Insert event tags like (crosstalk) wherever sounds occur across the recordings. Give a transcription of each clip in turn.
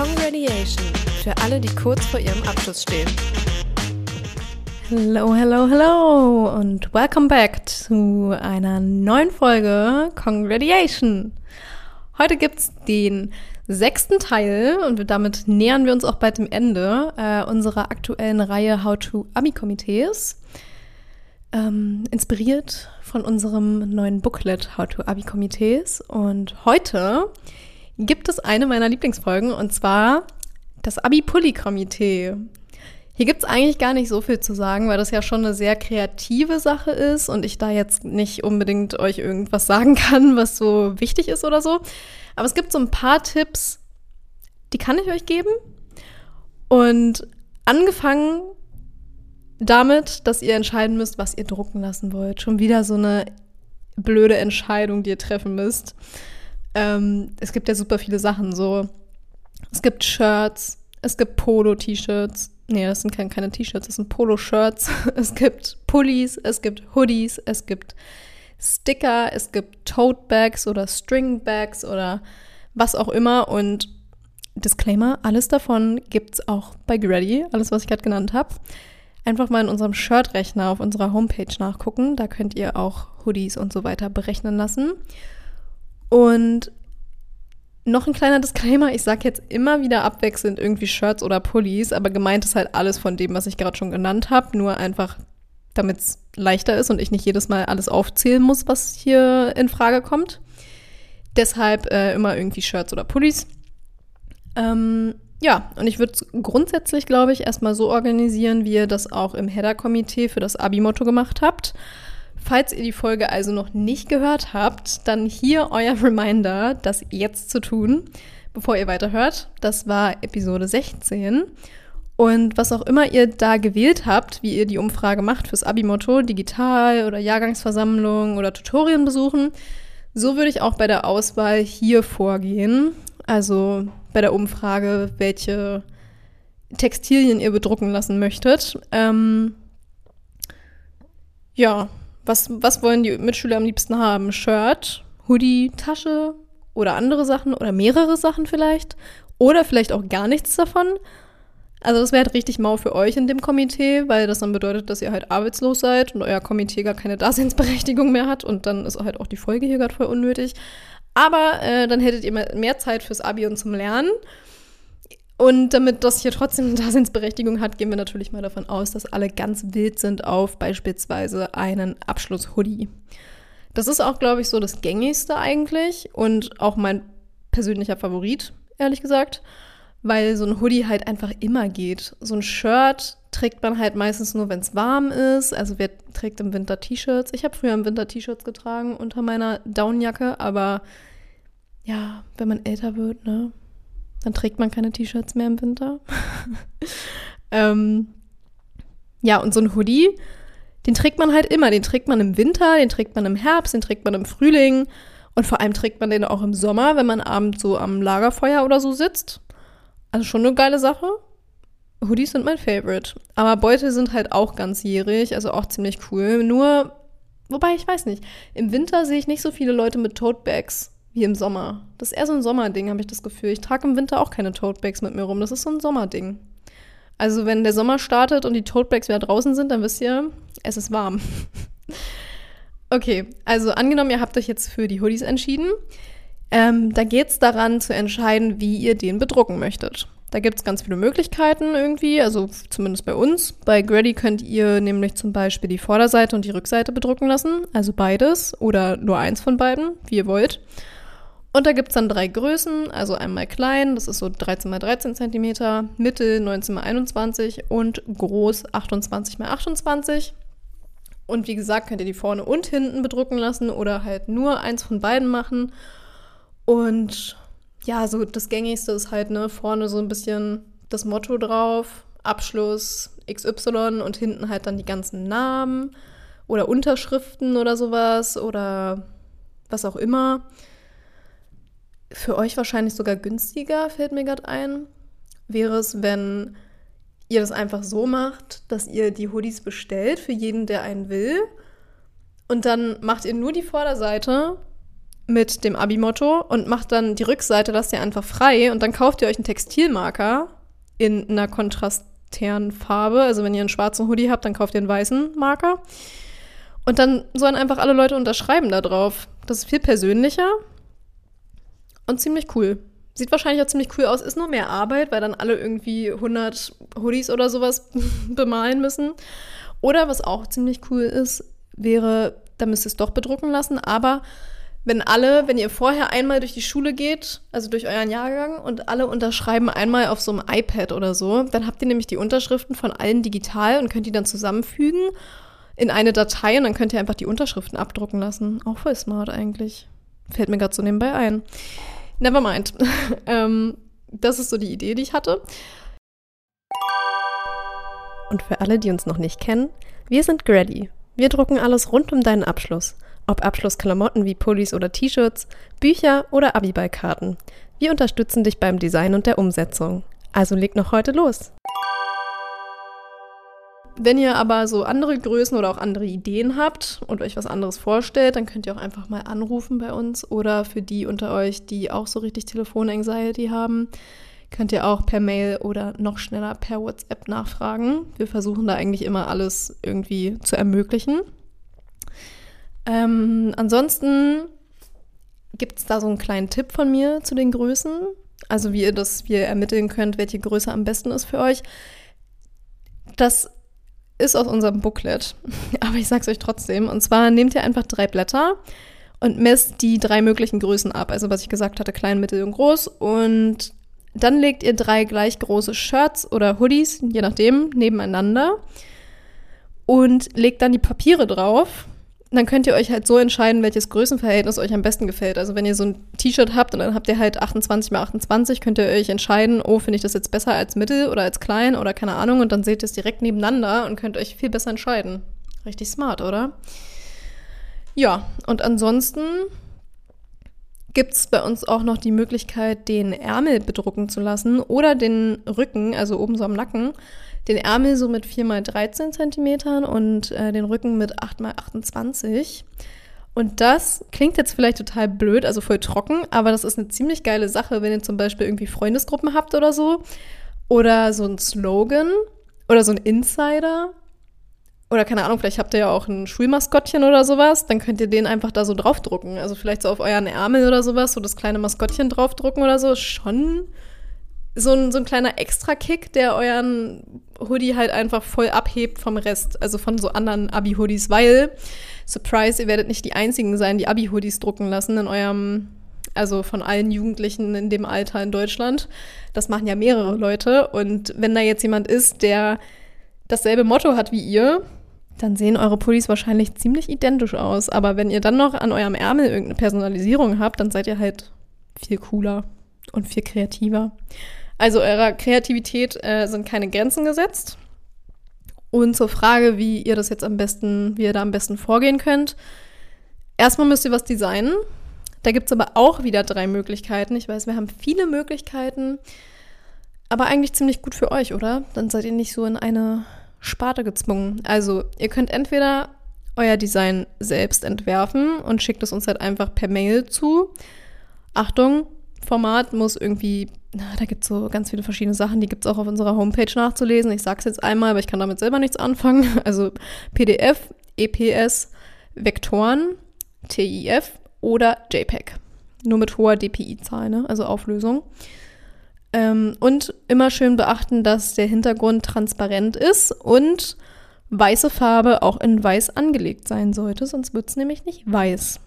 Congratulation für alle, die kurz vor ihrem Abschluss stehen. Hello, hello, hello und welcome back zu einer neuen Folge Congratulation. Heute gibt's den sechsten Teil und damit nähern wir uns auch bald dem Ende äh, unserer aktuellen Reihe How to Abi-Komitees. Ähm, inspiriert von unserem neuen Booklet How to Abi-Komitees. Und heute gibt es eine meiner Lieblingsfolgen und zwar das Abi-Pulli-Komitee. Hier gibt es eigentlich gar nicht so viel zu sagen, weil das ja schon eine sehr kreative Sache ist und ich da jetzt nicht unbedingt euch irgendwas sagen kann, was so wichtig ist oder so. Aber es gibt so ein paar Tipps, die kann ich euch geben. Und angefangen damit, dass ihr entscheiden müsst, was ihr drucken lassen wollt. Schon wieder so eine blöde Entscheidung, die ihr treffen müsst. Ähm, es gibt ja super viele Sachen. So, es gibt Shirts, es gibt Polo-T-Shirts. Nee, das sind keine, keine T-Shirts, das sind Polo-Shirts. (laughs) Es gibt Pullis, es gibt Hoodies, es gibt Sticker, es gibt Tote Bags oder String Bags oder was auch immer. Und Disclaimer, alles davon gibt es auch bei Grady, alles, was ich gerade genannt habe. Einfach mal in unserem Shirt-Rechner auf unserer Homepage nachgucken. Da könnt ihr auch Hoodies und so weiter berechnen lassen. Und noch ein kleiner Disclaimer, ich sage jetzt immer wieder abwechselnd irgendwie Shirts oder Pullis, aber gemeint ist halt alles von dem, was ich gerade schon genannt habe, nur einfach, damit es leichter ist und ich nicht jedes Mal alles aufzählen muss, was hier in Frage kommt. Deshalb äh, immer irgendwie Shirts oder Pullis. Ähm, ja, und ich würde es grundsätzlich, glaube ich, erstmal so organisieren, wie ihr das auch im Header-Komitee für das Abi-Motto gemacht habt. Falls ihr die Folge also noch nicht gehört habt, dann hier euer (laughs) Reminder, das jetzt zu tun, bevor ihr weiterhört. Das war Episode 16. Und was auch immer ihr da gewählt habt, wie ihr die Umfrage macht fürs Abi-Motto, digital oder Jahrgangsversammlung oder Tutorien besuchen, so würde ich auch bei der Auswahl hier vorgehen. Also bei der Umfrage, welche Textilien ihr bedrucken lassen möchtet. Ähm, ja, was, was wollen die Mitschüler am liebsten haben? Shirt, Hoodie, Tasche oder andere Sachen oder mehrere Sachen vielleicht? Oder vielleicht auch gar nichts davon? Also das wäre halt richtig mau für euch in dem Komitee, weil das dann bedeutet, dass ihr halt arbeitslos seid und euer Komitee gar keine (laughs) Daseinsberechtigung mehr hat und dann ist halt auch die Folge hier gerade voll unnötig. Aber äh, dann hättet ihr mehr Zeit fürs Abi und zum Lernen. Und damit das hier trotzdem eine Daseinsberechtigung hat, gehen wir natürlich mal davon aus, dass alle ganz wild sind auf beispielsweise einen Abschluss-Hoodie. Das ist auch, glaube ich, so das gängigste eigentlich und auch mein persönlicher Favorit, ehrlich gesagt, weil so ein Hoodie halt einfach immer geht. So ein Shirt trägt man halt meistens nur, wenn es warm ist. Also wer trägt im Winter T-Shirts? Ich habe früher im Winter T-Shirts getragen unter meiner Downjacke, aber ja, wenn man älter wird, ne, dann trägt man keine T-Shirts mehr im Winter. (laughs) ähm, ja, und so ein Hoodie, den trägt man halt immer. Den trägt man im Winter, den trägt man im Herbst, den trägt man im Frühling. Und vor allem trägt man den auch im Sommer, wenn man abends so am Lagerfeuer oder so sitzt. Also schon eine geile Sache. Hoodies sind mein Favorite. Aber Beutel sind halt auch ganzjährig, also auch ziemlich cool. Nur, wobei ich weiß nicht, im Winter sehe ich nicht so viele Leute mit Tote Bags wie im Sommer. Das ist eher so ein Sommerding, habe ich das Gefühl. Ich trage im Winter auch keine Totebags mit mir rum. Das ist so ein Sommerding. Also wenn der Sommer startet und die Totebags wieder draußen sind, dann wisst ihr, es ist warm. (laughs) okay, also angenommen, ihr habt euch jetzt für die Hoodies entschieden. Ähm, da geht es daran zu entscheiden, wie ihr den bedrucken möchtet. Da gibt es ganz viele Möglichkeiten irgendwie, also zumindest bei uns. Bei Grady könnt ihr nämlich zum Beispiel die Vorderseite und die Rückseite bedrucken lassen, also beides oder nur eins von beiden, wie ihr wollt. Und da gibt es dann drei Größen, also einmal klein, das ist so 13 x 13 cm, mittel 19 x 21 und groß 28 x 28. Und wie gesagt, könnt ihr die vorne und hinten bedrucken lassen oder halt nur eins von beiden machen. Und ja, so das gängigste ist halt, ne, vorne so ein bisschen das Motto drauf, Abschluss XY und hinten halt dann die ganzen Namen oder Unterschriften oder sowas oder was auch immer für euch wahrscheinlich sogar günstiger, fällt mir gerade ein, wäre es, wenn ihr das einfach so macht, dass ihr die Hoodies bestellt für jeden, der einen will. Und dann macht ihr nur die Vorderseite mit dem Abi-Motto und macht dann die Rückseite, lasst ihr einfach frei und dann kauft ihr euch einen Textilmarker in einer kontrastären Farbe. Also wenn ihr einen schwarzen Hoodie habt, dann kauft ihr einen weißen Marker. Und dann sollen einfach alle Leute unterschreiben da drauf. Das ist viel persönlicher und ziemlich cool. Sieht wahrscheinlich auch ziemlich cool aus, ist nur mehr Arbeit, weil dann alle irgendwie 100 Hoodies oder sowas (laughs) bemalen müssen. Oder was auch ziemlich cool ist, wäre, da müsst ihr es doch bedrucken lassen, aber wenn alle, wenn ihr vorher einmal durch die Schule geht, also durch euren Jahrgang und alle unterschreiben einmal auf so einem iPad oder so, dann habt ihr nämlich die Unterschriften von allen digital und könnt die dann zusammenfügen in eine Datei und dann könnt ihr einfach die Unterschriften abdrucken lassen. Auch voll smart eigentlich. Fällt mir gerade so nebenbei ein. Never mind. (laughs) ähm, das ist so die Idee, die ich hatte. Und für alle, die uns noch nicht kennen, wir sind Grady. Wir drucken alles rund um deinen Abschluss. Ob Abschlussklamotten wie Pullis oder T-Shirts, Bücher oder Abiballkarten. Wir unterstützen dich beim Design und der Umsetzung. Also leg noch heute los. Wenn ihr aber so andere Größen oder auch andere Ideen habt und euch was anderes vorstellt, dann könnt ihr auch einfach mal anrufen bei uns oder für die unter euch, die auch so richtig Telefon-Anxiety haben, könnt ihr auch per Mail oder noch schneller per WhatsApp nachfragen. Wir versuchen da eigentlich immer alles irgendwie zu ermöglichen. Ähm, ansonsten gibt es da so einen kleinen Tipp von mir zu den Größen. Also wie ihr das, wie ihr ermitteln könnt, welche Größe am besten ist für euch. Das ist aus unserem Booklet, (laughs) aber ich sag's euch trotzdem. Und zwar nehmt ihr einfach drei Blätter und messt die drei möglichen Größen ab. Also was ich gesagt hatte, klein, mittel und groß. Und dann legt ihr drei gleich große Shirts oder Hoodies, je nachdem, nebeneinander und legt dann die Papiere drauf dann könnt ihr euch halt so entscheiden, welches Größenverhältnis euch am besten gefällt. Also wenn ihr so ein T-Shirt habt und dann habt ihr halt 28 mal 28, könnt ihr euch entscheiden, oh, finde ich das jetzt besser als mittel oder als klein oder keine Ahnung und dann seht ihr es direkt nebeneinander und könnt euch viel besser entscheiden. Richtig smart, oder? Ja, und ansonsten gibt es bei uns auch noch die Möglichkeit, den Ärmel bedrucken zu lassen oder den Rücken, also oben so am Nacken den Ärmel so mit 4 x 13 Zentimetern und äh, den Rücken mit 8 x 28. Und das klingt jetzt vielleicht total blöd, also voll trocken, aber das ist eine ziemlich geile Sache, wenn ihr zum Beispiel irgendwie Freundesgruppen habt oder so. Oder so ein Slogan oder so ein Insider. Oder keine Ahnung, vielleicht habt ihr ja auch ein Schulmaskottchen oder sowas. Dann könnt ihr den einfach da so draufdrucken. Also vielleicht so auf euren Ärmel oder sowas, so das kleine Maskottchen draufdrucken oder so. Schon so ein, so ein kleiner Extra-Kick, der euren Hoodie halt einfach voll abhebt vom Rest, also von so anderen Abi-Hoodies, weil, Surprise, ihr werdet nicht die einzigen sein, die Abi-Hoodies drucken lassen in eurem, also von allen Jugendlichen in dem Alter in Deutschland. Das machen ja mehrere Leute und wenn da jetzt jemand ist, der dasselbe Motto hat wie ihr, dann sehen eure Pullis wahrscheinlich ziemlich identisch aus. Aber wenn ihr dann noch an eurem Ärmel irgendeine Personalisierung habt, dann seid ihr halt viel cooler und viel kreativer. Also eurer Kreativität äh, sind keine Grenzen gesetzt. Und zur Frage, wie ihr das jetzt am besten, wie ihr da am besten vorgehen könnt. Erstmal müsst ihr was designen. Da gibt es aber auch wieder drei Möglichkeiten. Ich weiß, wir haben viele Möglichkeiten, aber eigentlich ziemlich gut für euch, oder? Dann seid ihr nicht so in eine Sparte gezwungen. Also, ihr könnt entweder euer Design selbst entwerfen und schickt es uns halt einfach per Mail zu. Achtung, Format muss irgendwie, na, da gibt es so ganz viele verschiedene Sachen, die gibt es auch auf unserer Homepage nachzulesen. Ich sage es jetzt einmal, aber ich kann damit selber nichts anfangen. (laughs) Also PDF, EPS, Vektoren, TIF oder JPEG. Nur mit hoher DPI-Zahl, ne? also Auflösung. Ähm, und immer schön beachten, dass der Hintergrund transparent ist und weiße Farbe auch in weiß angelegt sein sollte, sonst wird es nämlich nicht weiß.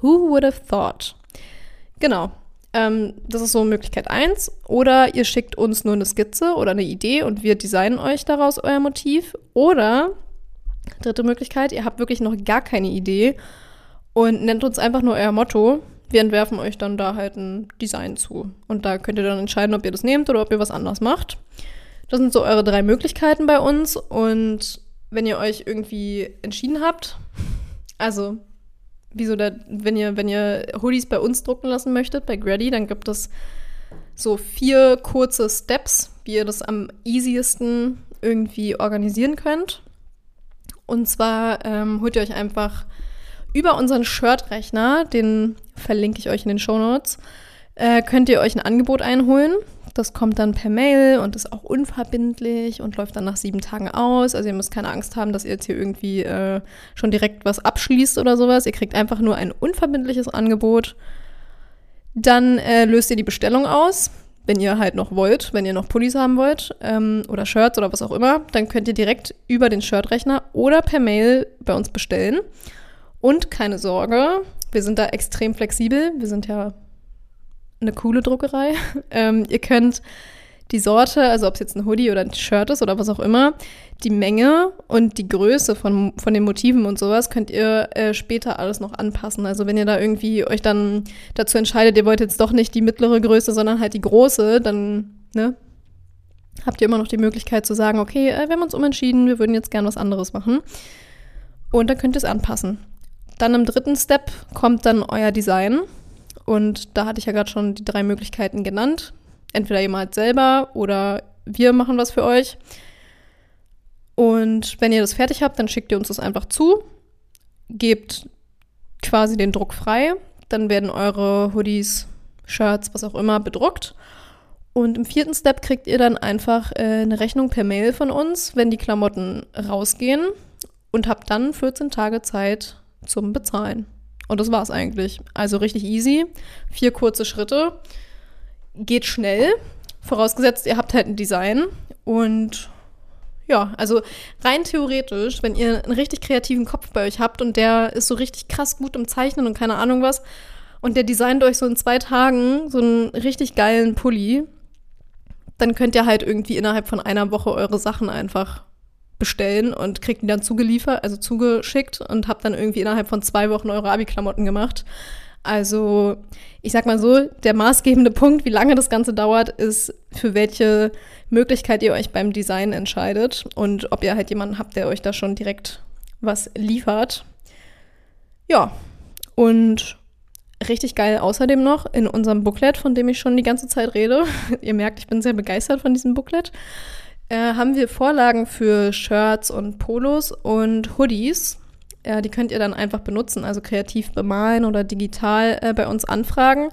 Who would have thought? Genau, ähm, das ist so Möglichkeit 1. Oder ihr schickt uns nur eine Skizze oder eine Idee und wir designen euch daraus euer Motiv. Oder, dritte Möglichkeit, ihr habt wirklich noch gar keine Idee und nennt uns einfach nur euer Motto. Wir entwerfen euch dann da halt ein Design zu. Und da könnt ihr dann entscheiden, ob ihr das nehmt oder ob ihr was anderes macht. Das sind so eure drei Möglichkeiten bei uns. Und wenn ihr euch irgendwie entschieden habt, also wieso der, wenn ihr, wenn ihr Hoodies bei uns drucken lassen möchtet, bei Grady, dann gibt es so vier kurze Steps, wie ihr das am easiesten irgendwie organisieren könnt. Und zwar ähm, holt ihr euch einfach Über unseren Shirt-Rechner, den verlinke ich euch in den Show Notes, äh, könnt ihr euch ein Angebot einholen. Das kommt dann per Mail und ist auch unverbindlich und läuft dann nach sieben Tagen aus. Also ihr müsst keine Angst haben, dass ihr jetzt hier irgendwie äh, schon direkt was abschließt oder sowas. Ihr kriegt einfach nur ein unverbindliches Angebot. Dann äh, löst ihr die Bestellung aus wenn ihr halt noch wollt, wenn ihr noch Pullis haben wollt ähm, oder Shirts oder was auch immer, dann könnt ihr direkt über den Shirtrechner oder per Mail bei uns bestellen. Und keine Sorge, wir sind da extrem flexibel. Wir sind ja eine coole Druckerei. (laughs) ähm, ihr könnt die Sorte, also ob es jetzt ein Hoodie oder ein Shirt ist oder was auch immer, die Menge und die Größe von, von den Motiven und sowas könnt ihr äh, später alles noch anpassen. Also wenn ihr da irgendwie euch dann dazu entscheidet, ihr wollt jetzt doch nicht die mittlere Größe, sondern halt die große, dann ne, habt ihr immer noch die Möglichkeit zu sagen, okay, äh, wir haben uns umentschieden, wir würden jetzt gern was anderes machen. Und dann könnt ihr es anpassen. Dann im dritten Step kommt dann euer Design. Und da hatte ich ja gerade schon die drei Möglichkeiten genannt. Entweder ihr malt selber oder wir machen was für euch. Und wenn ihr das fertig habt, dann schickt ihr uns das einfach zu, gebt quasi den Druck frei, dann werden eure Hoodies, Shirts, was auch immer bedruckt. Und im vierten Step kriegt ihr dann einfach äh, eine Rechnung per Mail von uns, wenn die Klamotten rausgehen und habt dann 14 Tage Zeit zum Bezahlen. Und das war's eigentlich. Also richtig easy. Vier kurze Schritte geht schnell, vorausgesetzt, ihr habt halt ein Design. Und ja, also rein theoretisch, wenn ihr einen richtig kreativen Kopf bei euch habt und der ist so richtig krass gut im Zeichnen und keine Ahnung was, und der designt euch so in zwei Tagen so einen richtig geilen Pulli, dann könnt ihr halt irgendwie innerhalb von einer Woche eure Sachen einfach bestellen und kriegt die dann zugeliefert, also zugeschickt und habt dann irgendwie innerhalb von zwei Wochen eure Abi-Klamotten gemacht. Also, ich sag mal so, der maßgebende Punkt, wie lange das Ganze dauert, ist, für welche Möglichkeit ihr euch beim Design entscheidet und ob ihr halt jemanden habt, der euch da schon direkt was liefert. Ja, und richtig geil außerdem noch in unserem Booklet, von dem ich schon die ganze Zeit rede. (laughs) ihr merkt, ich bin sehr begeistert von diesem Booklet. Äh, haben wir Vorlagen für Shirts und Polos und Hoodies ja, die könnt ihr dann einfach benutzen, also kreativ bemalen oder digital äh, bei uns anfragen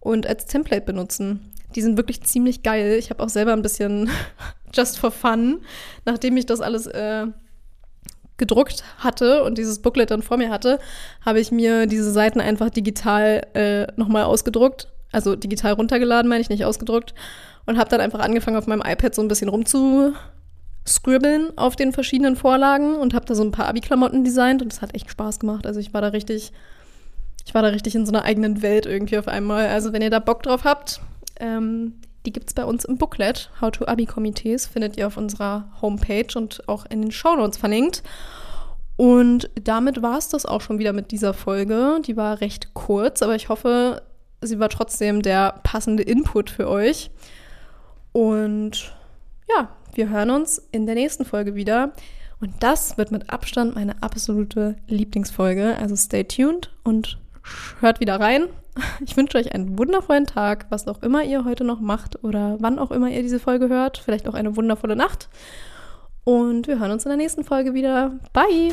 und als Template benutzen. Die sind wirklich ziemlich geil. Ich habe auch selber ein bisschen (laughs) just for fun, nachdem ich das alles äh, gedruckt hatte und dieses Booklet dann vor mir hatte, habe ich mir diese Seiten einfach digital äh, nochmal ausgedruckt. Also digital runtergeladen, meine ich, nicht ausgedruckt. Und habe dann einfach angefangen, auf meinem iPad so ein bisschen rumzu scribbeln auf den verschiedenen Vorlagen und habe da so ein paar Abi-Klamotten designt und es hat echt Spaß gemacht. Also ich war da richtig, ich war da richtig in so einer eigenen Welt irgendwie auf einmal. Also wenn ihr da Bock drauf habt, ähm, die gibt es bei uns im Booklet. How to Abi-Komitees findet ihr auf unserer Homepage und auch in den Shownotes verlinkt. Und damit war es das auch schon wieder mit dieser Folge. Die war recht kurz, aber ich hoffe, sie war trotzdem der passende Input für euch. Und ja, wir hören uns in der nächsten Folge wieder. Und das wird mit Abstand meine absolute Lieblingsfolge. Also stay tuned und hört wieder rein. (laughs) Ich wünsche euch einen wundervollen Tag, was auch immer ihr heute noch macht oder wann auch immer ihr diese Folge hört. Vielleicht auch eine wundervolle Nacht. Und wir hören uns in der nächsten Folge wieder. Bye!